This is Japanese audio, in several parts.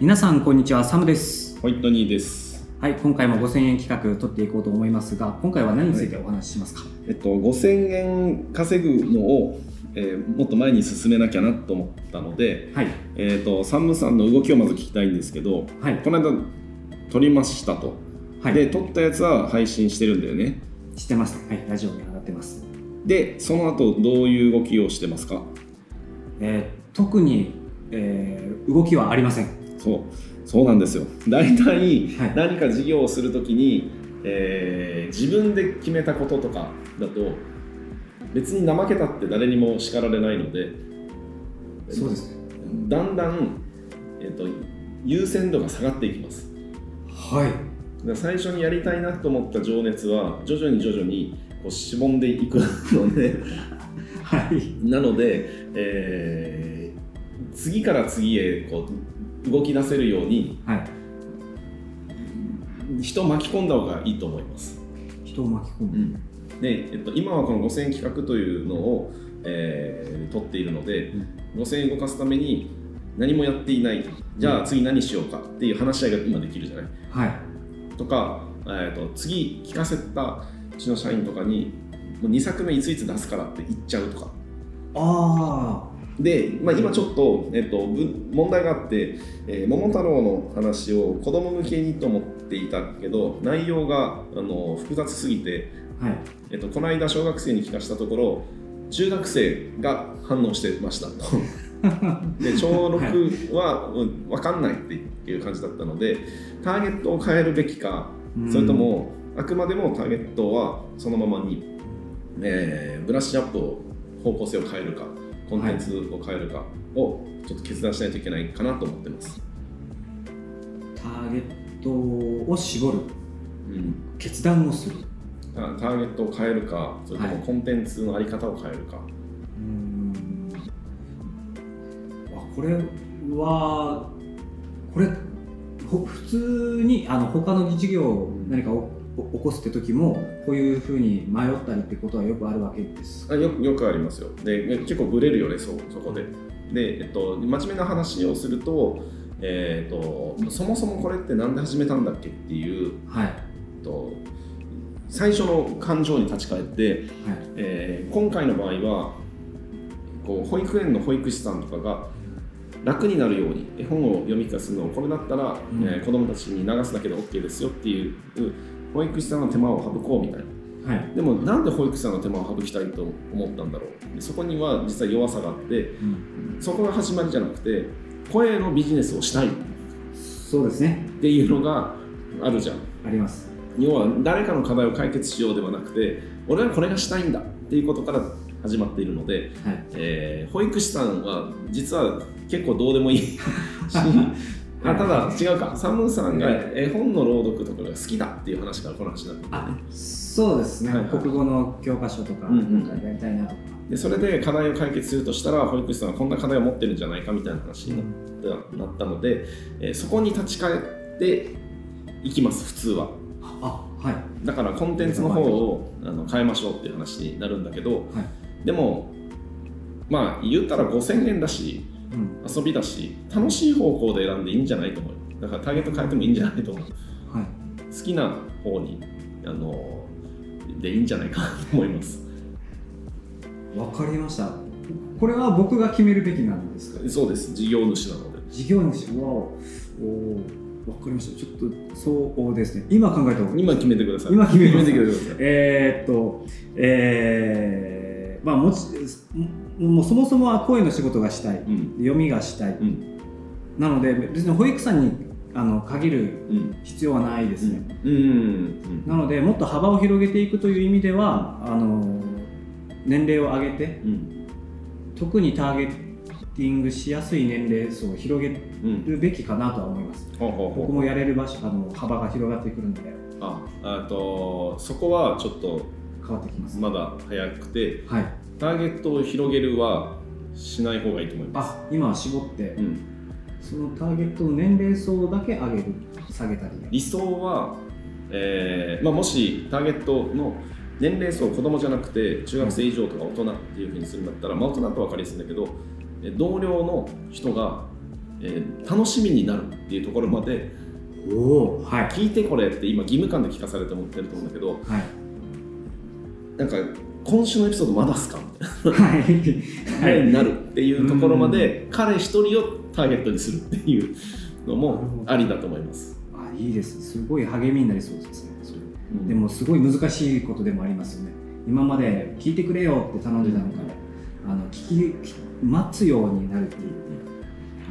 皆さんこんにちは。サムです。ホイットニーです。はい今回も5000円企画取っていこうと思いますが今回は何についてお話ししますか、えっと、5000円稼ぐのを、えーもっと前に進めなきゃなと思ったので、はい。えっと、サムさんの動きをまず聞きたいんですけど、はい。この間撮りましたと。はい。で、撮ったやつは配信してるんだよね。知ってます。はいラジオに上がってます。で、その後どういう動きをしてますか？えー特に、えー動きはありませんそう、そうなんですよ。大体はい。何か事業をするときに、えー自分で決めたこととかだと、別に怠けたって誰にも叱られないので、そうですね。だんだん、えっと優先度が下がっていきます。はい。最初にやりたいなと思った情熱は徐々に徐々にこうしぼんでいくのではい。なので、えー次から次へこう動き出せるようにはい。人を巻き込んだ方がいいと思います、人を巻き込む、で、えっと、今はこの5000円企画というのを、えー取っているので、5000円動かすために何もやっていないじゃあ次何しようかっていう話し合いが今できるじゃない？はい。とか、えー、と次聞かせたうちの社員とかにもう2作目いついつ出すからって言っちゃうとか。あで、まあ、今ちょっと,、えっとぶ問題があって、えー桃太郎の話を子供向けにと思っていたけど内容があの複雑すぎて、あはい。えっとこの間小学生に聞かしたところ中学生が反応してましたと。で小6は、うん、分かんないっていう感じだったのでターゲットを変えるべきかそれともあくまでもターゲットはそのままに、えーブラッシュアップを方向性を変えるかコンテンツを変えるかをちょっと決断しないといけないかなと思ってます、ターゲットを絞る。うん、決断をする。タターゲットを変えるかそれともはい。コンテンツのあり方を変えるか、うーん。あこれはこれほ普通にあの他の事業を何か起こすって時もこういうふうに迷ったりってことはよくあるわけですあよくよくありますよ。で結構ブレるよねそそこで。で、えっと、真面目な話をすると,、えー、とそもそもこれって何で始めたんだっけっていうはい。えっと最初の感情に立ち返って、はい。えー今回の場合はこう保育園の保育士さんとかが楽になるように絵本を読み聞かせるのをこれだったら、うん。えー子どもたちに流すだけで OK ですよっていう保育士さんの手間を省こうみたいな。はい、でもなんで保育士さんの手間を省きたいと思ったんだろう。でそこには実は弱さがあってうん。そこが始まりじゃなくて声のビジネスをしたい。っそうですね。ていうのがあるじゃん。あります。要は誰かの課題を解決しようではなくて俺はこれがしたいんだ。っていうことから始まっているので、はい。えー保育士さんは実は結構どうでもいい しあただ違うか。サムさんが絵本の朗読とかが好きだっていう話からこの話になってそうですね、はいはい。国語の教科書とかうんうんなんかやりたいなとか、でそれで課題を解決するとしたら保育士さんはこんな課題を持ってるんじゃないかみたいな話になったなったので、えーそこに立ち返っていきます普通は。あはい。だからコンテンツの方をあの変えましょうっていう話になるんだけど、はい。でもまあ言ったら5000円だしうん遊びだし楽しい方向で選んでいいんじゃないと思う。だからターゲット変えてもいいんじゃないと思う。はい。好きな方にあのでいいんじゃないかなと思います。わかりました。これは僕が決めるべきなんですか？そうです。事業主なので。事業主。わお。わかりました。ちょっとそうですね。今考えた方が今決めてください。今決めてください。えーっとえー、まあもちももうそもそもは声の仕事がしたい。うん。読みがしたい、うん。なので別に保育士さんにあの限るうん。必要はないですね、なのでもっと幅を広げていくという意味ではあの年齢を上げてうん。特にターゲッティングしやすい年齢層を広げうんるべきかなとは思います。僕もやれる場所あの幅が広がってくるので。ああとそこはちょっと変わってきます、まだ早くてはいターゲットを広げるはしない方がいいと思います。あ今は絞って。うん、そのターゲットの年齢層だけ上げる下げたり理想は、えーまあ、もしターゲットの年齢層子供じゃなくて中学生以上とか大人っていうふうにするんだったら、まあ、大人と分かりやすいんだけどえ同僚の人がえー楽しみになるっていうところまでおおはい。聞いてこれって今義務感で聞かされて思ってると思うんだけどはい。なんか今週のエピソードまだっすか？みたい。なはい。はい、になるっていうところまで彼一人をターゲットにするっていうのもありだと思います。あいいです。すごい励みになりそうですねそれ。うん。でもすごい難しいことでもありますよね。今まで聞いてくれよって頼んでたのから、あの聞き待つようになるっていう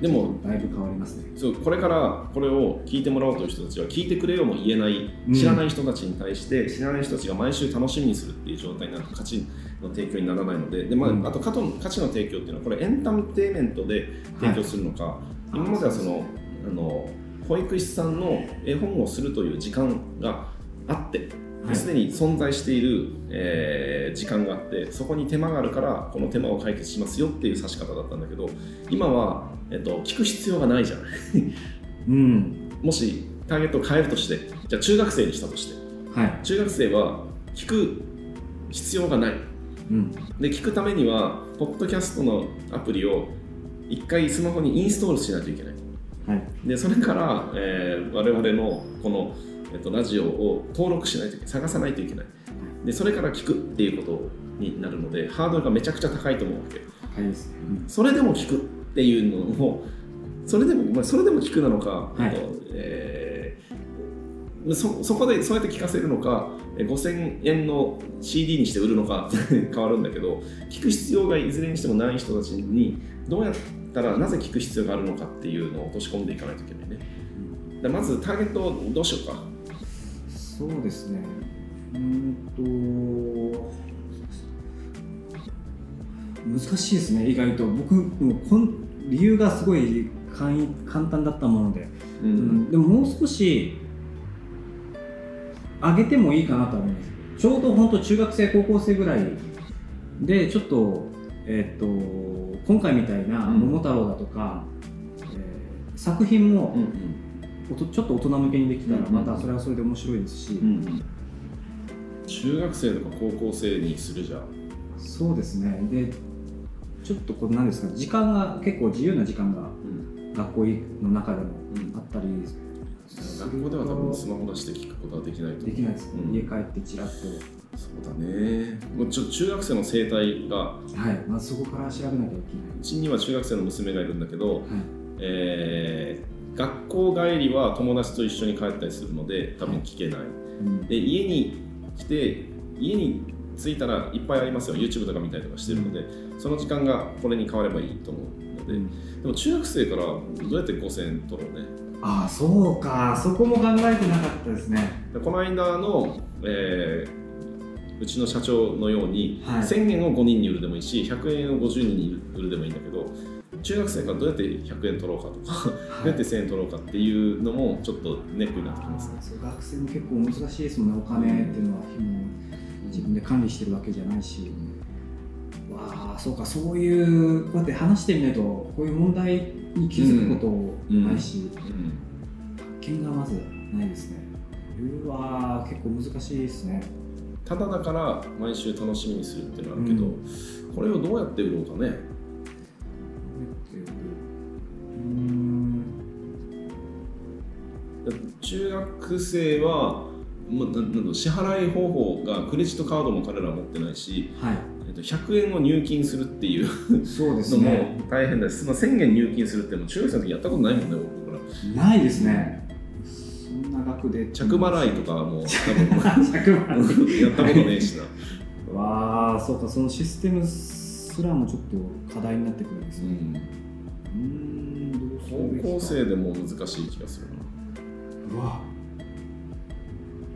でもだいぶ変わりますね。そうこれからこれを聞いてもらおうという人たちは聞いてくれよも言えないうん。知らない人たちに対して、知らない人たちが毎週楽しみにするっていう状態になると価値の提供にならないのでで、まあうん。あと価値の価値の提供っていうのはこれエンターテインメントで提供するのか、今まではそのあの保育士さんの絵本をするという時間があってはい。すでに存在している、えー時間があってそこに手間があるからこの手間を解決しますよっていう指し方だったんだけど今は、えっと、聞く必要がないじゃない うん。もしターゲットを変えるとしてじゃあ中学生にしたとして。はい。中学生は聞く必要がない。うん。で聞くためにはポッドキャストのアプリを一回スマホにインストールしないといけない。はい。でそれから、えー我々のこの、えっと、ラジオを登録しないといけない。探さないといけない。でそれから聞くっていうことになるのでハードルがめちゃくちゃ高いと思うわけ。高いですね、それでも聞くっていうのをそれでも、まあ、それでも聞くなのか、はい。えーそそこでそうやって聞かせるのかえー5000円の CD にして売るのか 変わるんだけど聞く必要がいずれにしてもない人たちにどうやったらなぜ聞く必要があるのかっていうのを落とし込んでいかないといけないね。でまずターゲットをどうしようか。そうですね。うーんと難しいですね意外と。僕もうこん理由がすごい簡易簡単だったもので、ううん。でももう少し上げてもいいかなとは思います。ちょうど本当中学生高校生ぐらいでちょっとえっ、と今回みたいな「うん。桃太郎」だとか、えー作品もうんおとちょっと大人向けにできたらうん。またそれはそれで面白いですし、うんうん。中学生とか高校生にするじゃん。そうですね。でちょっとこうなんですか時間が結構自由な時間がうん。学校の中でもうん。あったり。学校では多分スマホ出して聞くことはできないと思う。できないですね、うん。家帰ってちらっと。そうだね。もうちょ中学生の生態がはい。まずそこから調べなきゃいけない。うちには中学生の娘がいるんだけど、はい。えー学校帰りは友達と一緒に帰ったりするので多分聞けない。うん。で家に来て家に着いたらいっぱいありますよ。YouTube とか見たりとかしてるので、その時間がこれに変わればいいと思うので、でも中学生からどうやって5000円取ろうね。ああそうか。そこも考えてなかったですね。でこの間の、えーうちの社長のように、はい。1000円を5人に売るでもいいし100円を50人に売るでもいいんだけど中学生からどうやって100円取ろうかとか、どうやって1000円取ろうかっていうのもちょっとネックになってきますね。学生も結構難しいですもんね。お金っていうのはも。う自分で管理してるわけじゃないし、わあそうかそういうこうやって話してみないとこういう問題に気づくことないし、うん発見がまずないですね。うわー結構難しいですね。ただだから毎週楽しみにするっていうのはあるけど、うこれをどうやって売ろうかね。うーん。中学生は、まあ、ななん支払い方法がクレジットカードも彼らは持ってないし、はえっと、100円を入金するっていうい そうですのもね大変です、まあ、1000円入金するっていうのも中学生の時やったことないもんね僕ら。ないですね。そんな額で。着払いとかはもう 多着払い。分やったことねえしな。わあそうかそのシステムすらもちょっと課題になってくるんですね。うん。高校生でも難しい気がするな。うわ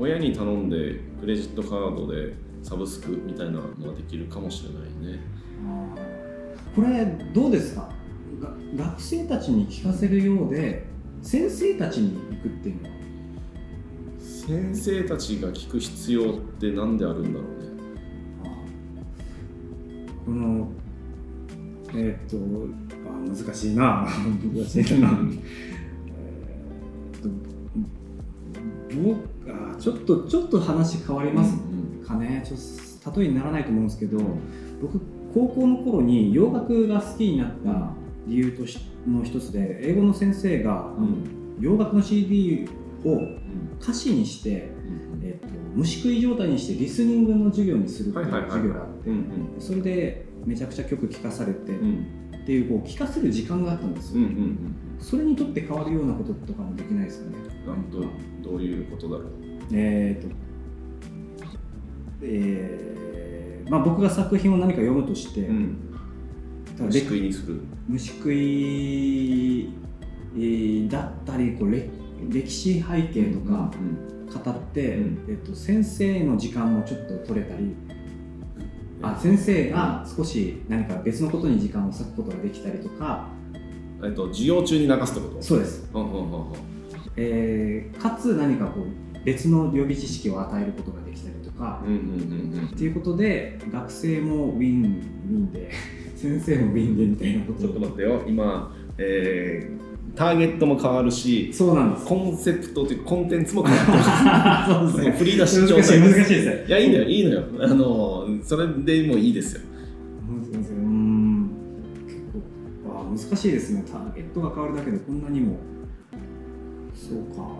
親に頼んでクレジットカードでサブスクみたいなのができるかもしれないね。これどうですか？が学生たちに聞かせるようで先生たちに行くっていうのは？先生たちが聞く必要って何であるんだろうね。このえーっとあ難しいな。難しいな。えーっと僕あちょっとちょっと話変わりますうんかね。ちょっと例えにならないと思うんですけど僕高校の頃に洋楽が好きになった理由としの一つで英語の先生が、うん。洋楽の CD をうん。歌詞にして、うんえっと虫食い状態にしてリスニングの授業にするっていう授業があって、うんそれでめちゃくちゃ曲聴かされて、うん。うんっていうこう聴かせる時間があったんですよ、それにとって変わるようなこととかもできないですよね。うんどうどういうことだろうえーとえーまあ、僕が作品を何か読むとして、うん。虫食いにする。虫食いえーだったりこうれ歴史背景とか語って、うん。えっと、先生の時間もちょっと取れたり、あ先生が少し何か別のことに時間を割くことができたりとかえっと授業中に流すってこと？そうです、うんうんうんうん。えーかつ何かこう別の予備知識を与えることができたりとか、うんうんうんうん。っていうことで学生もウィンウィンで 先生もウィンでみたいなこと。ちょっと待ってよ。今、えーターゲットも変わるしそうなんです。コンセプトというかコンテンツも変わって そうですね。振り出し状難しい態難しいですね。いやいいのよいいのよ。あのそれでもいいですよ。難しいうん結構あ難しいですね。ターゲットが変わるだけでこんなにも。そうか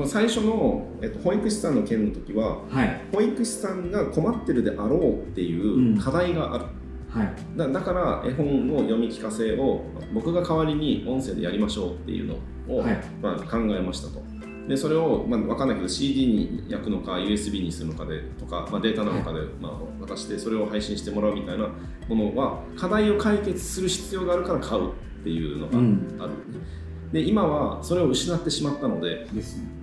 この最初の、えっと、保育士さんの件の時ははい。保育士さんが困ってるであろうっていう課題がある、はい。だだから絵本の読み聞かせを僕が代わりに音声でやりましょうっていうのを、はい。まあ、考えましたと。でそれを、まあ、分かんないけど CD に焼くのか USB にするのかでとか、まあ、データなのかで、まあ、渡してそれを配信してもらうみたいなものは課題を解決する必要があるから買うっていうのがある、うんで今はそれを失ってしまったのでですね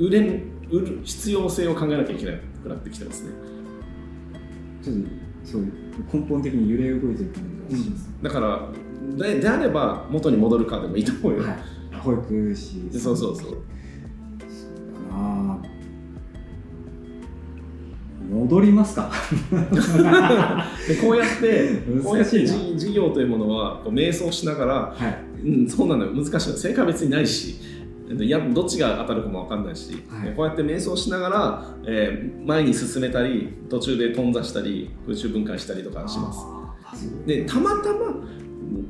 売れん売る必要性を考えなきゃいけなくなってきてますね。ちょっとそういう根本的に揺れ動いてる感じがします、だからでであれば元に戻るかでもいいと思うよ、はい。保育士。でそうそうそう。そうだな。戻りますか。で こうやって こうやっ事業というものはこう瞑想しながら、はい。うん、そうなのよ。難しいの。正解は別にないしいやどっちが当たるかも分かんないし、はい。こうやって瞑想しながら、えー前に進めたり途中で頓挫したり空中分解したりとかします。でたまたま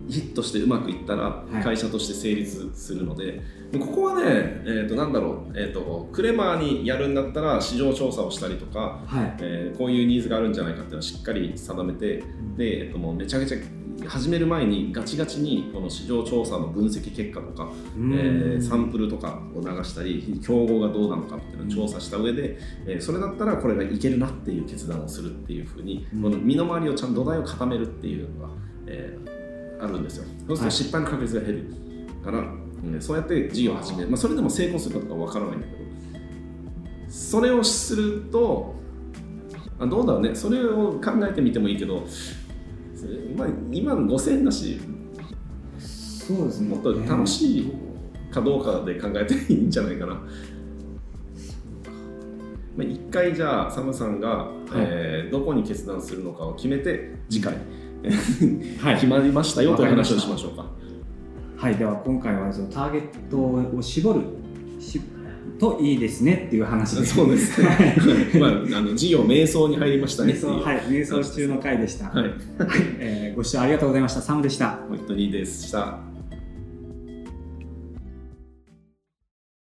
ヒットしてうまくいったらい。会社として成立するので、ここはね、えー、となんだろう、えー、とクレバーにやるんだったら市場調査をしたりとか、はい。えーこういうニーズがあるんじゃないかっていうのをしっかり定めてで、えっと、もうめちゃくちゃ始める前にガチガチにこの市場調査の分析結果とか、うん。えーサンプルとかを流したり競合がどうなのかっていうのを調査した上で、えーそれだったらこれがいけるなっていう決断をするっていうふうに、うん。この身の回りをちゃんと土台を固めるっていうのが、えーあるんですよ。そうすると失敗の確率が減るから、うんそうやって事業を始める、まあ、それでも成功するかどうかわからないんだけど。それをするとあどうだろうね。それを考えてみてもいいけどそれまあ、今の5000円だし。そうですね。もっと楽しいかどうかで考えていいんじゃないかな。まあ、一回じゃあサムさんが、えーどこに決断するのかを決めて次回、はい。決まりましたよという話をししましょうか。はい、では今回はそのターゲットを絞る。しといいですねっていう話です。そうですねはいまあ、あの事業瞑想に入りましたねはい、瞑想中の回でした。はい、えーご視聴ありがとうございました。サムでした。本当にいいでした。